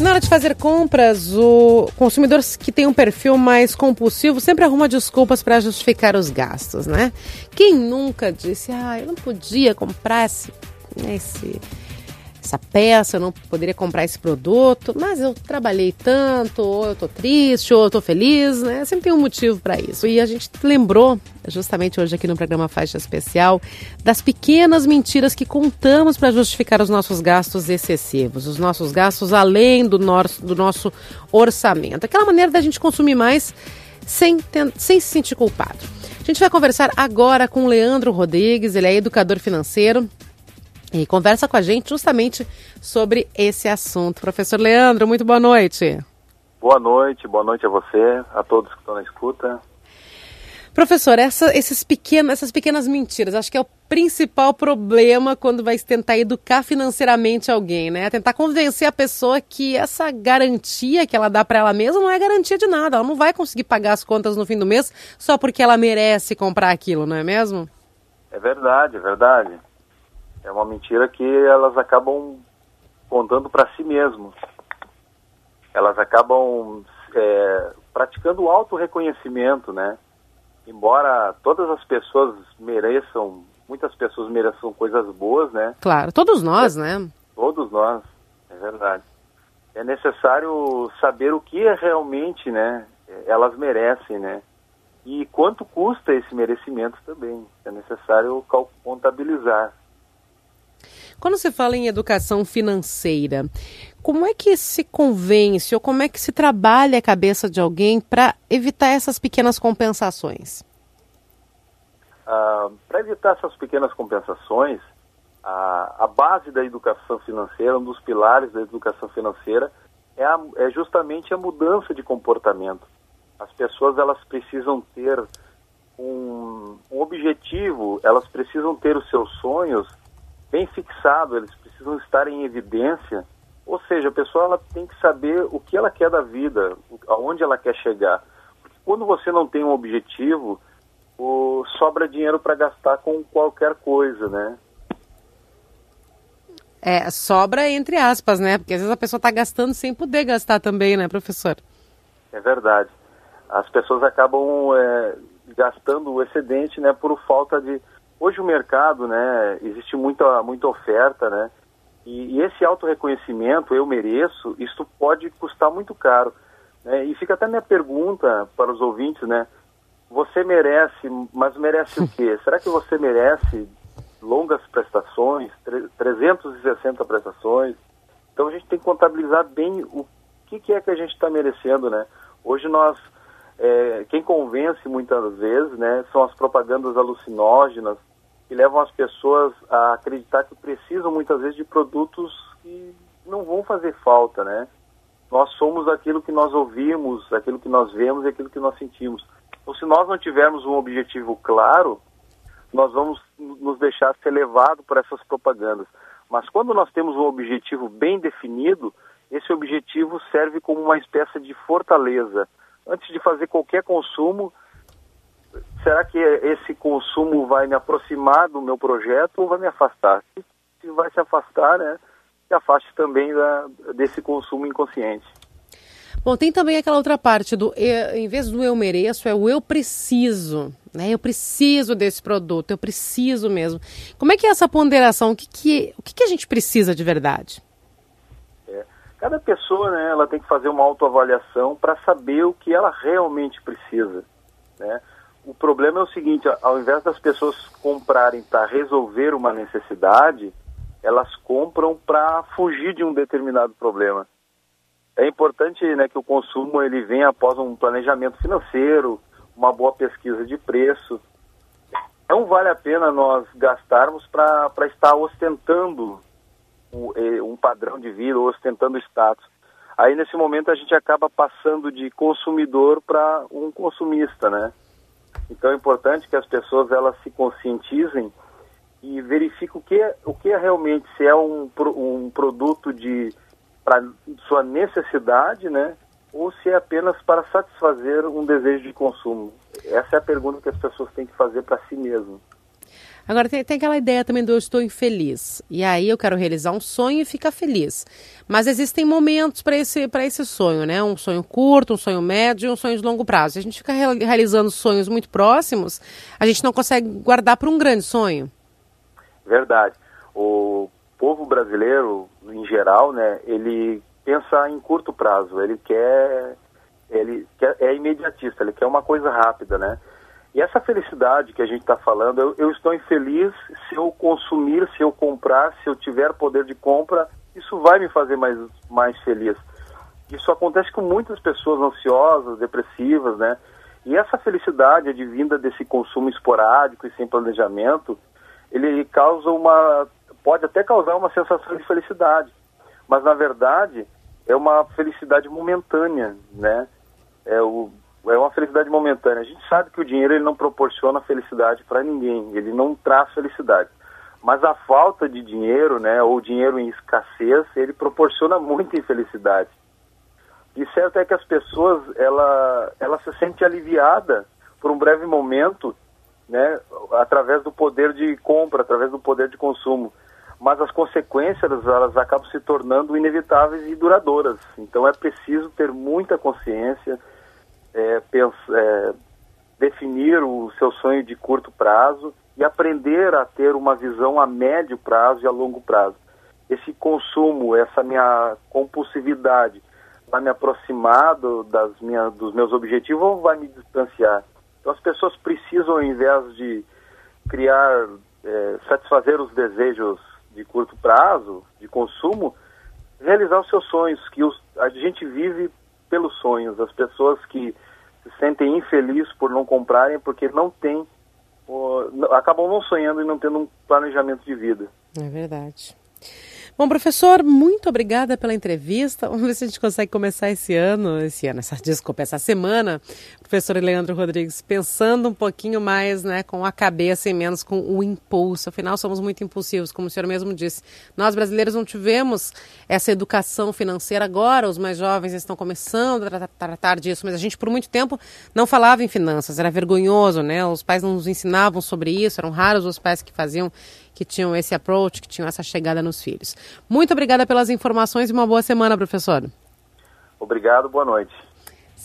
Na hora de fazer compras, o consumidor que tem um perfil mais compulsivo sempre arruma desculpas para justificar os gastos, né? Quem nunca disse, ah, eu não podia comprar esse, esse essa peça, eu não poderia comprar esse produto, mas eu trabalhei tanto, ou eu tô triste, ou eu tô feliz, né? Sempre tem um motivo para isso. E a gente lembrou, justamente hoje aqui no programa Faixa Especial, das pequenas mentiras que contamos para justificar os nossos gastos excessivos, os nossos gastos além do nosso, do nosso orçamento. Aquela maneira da gente consumir mais sem, sem se sentir culpado. A gente vai conversar agora com Leandro Rodrigues, ele é educador financeiro, e conversa com a gente justamente sobre esse assunto. Professor Leandro, muito boa noite. Boa noite, boa noite a você, a todos que estão na escuta. Professor, essa, esses pequenos, essas pequenas mentiras, acho que é o principal problema quando vai tentar educar financeiramente alguém, né? Tentar convencer a pessoa que essa garantia que ela dá para ela mesma não é garantia de nada. Ela não vai conseguir pagar as contas no fim do mês só porque ela merece comprar aquilo, não é mesmo? É verdade, é verdade. É uma mentira que elas acabam contando para si mesmos. Elas acabam é, praticando o auto-reconhecimento, né? Embora todas as pessoas mereçam, muitas pessoas mereçam coisas boas, né? Claro, todos nós, é, né? Todos nós, é verdade. É necessário saber o que é realmente, né? Elas merecem, né? E quanto custa esse merecimento também. É necessário contabilizar. Quando se fala em educação financeira, como é que se convence ou como é que se trabalha a cabeça de alguém para evitar essas pequenas compensações? Ah, para evitar essas pequenas compensações, a, a, base da educação financeira, um dos pilares da educação financeira, é, a, é justamente a mudança de comportamento. As pessoas elas precisam ter um, um objetivo, elas precisam ter os seus sonhos bem fixado, eles precisam estar em evidência. Ou seja, a pessoa ela tem que saber o que ela quer da vida, aonde ela quer chegar. Porque quando você não tem um objetivo, o, sobra dinheiro para gastar com qualquer coisa, né? É, sobra entre aspas, né? Porque às vezes a pessoa está gastando sem poder gastar também, né, professor? É verdade. As pessoas acabam é, gastando o excedente, né, por falta de, Hoje o mercado, né, existe muita, muita oferta, né, e, e esse auto-reconhecimento, eu mereço, isso pode custar muito caro. Né, e fica até minha pergunta para os ouvintes, né, você merece, mas merece o quê? Será que você merece longas prestações, 360 prestações? Então a gente tem que contabilizar bem o que, que é que a gente está merecendo, né? Hoje nós, é, quem convence muitas vezes, né, são as propagandas alucinógenas, que levam as pessoas a acreditar que precisam muitas vezes de produtos que não vão fazer falta, né? Nós somos aquilo que nós ouvimos, aquilo que nós vemos e aquilo que nós sentimos. Então, se nós não tivermos um objetivo claro, nós vamos nos deixar ser levado por essas propagandas. Mas quando nós temos um objetivo bem definido, esse objetivo serve como uma espécie de fortaleza. Antes de fazer qualquer consumo, será que esse consumo vai me aproximar do meu projeto ou vai me afastar? Se vai se afastar, né, se afaste também da, desse consumo inconsciente. Bom, tem também aquela outra parte do, em vez do eu mereço, é o eu preciso, né? Eu preciso desse produto, eu preciso mesmo. Como é que é essa ponderação? O que, que, o que, que a gente precisa de verdade? É, cada pessoa, né, ela tem que fazer uma autoavaliação para saber o que ela realmente precisa, né? O problema é o seguinte, ao invés das pessoas comprarem para resolver uma necessidade, elas compram para fugir de um determinado problema. É importante né, que o consumo ele venha após um planejamento financeiro, uma boa pesquisa de preço. Não vale a pena nós gastarmos para estar ostentando um, um padrão de vida, ostentando status. Aí nesse momento a gente acaba passando de consumidor para um consumista, né? Então é importante que as pessoas elas se conscientizem e verifiquem o que é, o que é realmente se é um, um produto de para sua necessidade, né? Ou se é apenas para satisfazer um desejo de consumo. Essa é a pergunta que as pessoas têm que fazer para si mesmo. Agora tem, tem aquela ideia também do eu estou infeliz. E aí eu quero realizar um sonho e ficar feliz. Mas existem momentos para esse, esse sonho, né? Um sonho curto, um sonho médio e um sonho de longo prazo. Se a gente fica realizando sonhos muito próximos, a gente não consegue guardar para um grande sonho. Verdade. O povo brasileiro, em geral, né, ele pensa em curto prazo. Ele quer, ele quer, é imediatista, ele quer uma coisa rápida, né? E essa felicidade que a gente está falando, eu, eu, estou infeliz se eu consumir, se eu comprar, se eu tiver poder de compra, isso vai me fazer mais, mais feliz. Isso acontece com muitas pessoas ansiosas, depressivas, né? E essa felicidade advinda desse consumo esporádico e sem planejamento, ele causa uma, pode até causar uma sensação de felicidade, mas na verdade é uma felicidade momentânea, né? É o é uma felicidade momentânea. A gente sabe que o dinheiro ele não proporciona felicidade para ninguém, ele não traz felicidade. Mas a falta de dinheiro, né, ou dinheiro em escassez, ele proporciona muita infelicidade. E certo é que as pessoas, ela, ela se sente aliviada por um breve momento, né, através do poder de compra, através do poder de consumo. Mas as consequências, elas acabam se tornando inevitáveis e duradouras. Então é preciso ter muita consciência, é, é, definir o seu sonho de curto prazo e aprender a ter uma visão a médio prazo e a longo prazo. Esse consumo, essa minha compulsividade, vai me aproximar do, das minha, dos meus objetivos ou vai me distanciar? Então as pessoas precisam, ao invés de criar, é, satisfazer os desejos de curto prazo, de consumo, realizar os seus sonhos, que os, a gente vive pelos sonhos. As pessoas que se sentem infelizes por não comprarem porque não têm, acabam não sonhando e não tendo um planejamento de vida. É verdade. Bom, professor, muito obrigada pela entrevista. Vamos ver se a gente consegue começar esse ano, esse ano, essa, desculpa, essa semana, professor Leandro Rodrigues, pensando um pouquinho mais né, com a cabeça e menos com o impulso. Afinal, somos muito impulsivos, como o senhor mesmo disse. Nós, brasileiros, não tivemos essa educação financeira agora, os mais jovens estão começando a tratar disso, mas a gente, por muito tempo, não falava em finanças, era vergonhoso, né? Os pais não nos ensinavam sobre isso, eram raros os pais que faziam que tinham esse approach, que tinham essa chegada nos filhos. Muito obrigada pelas informações e uma boa semana, professor. Obrigado, boa noite.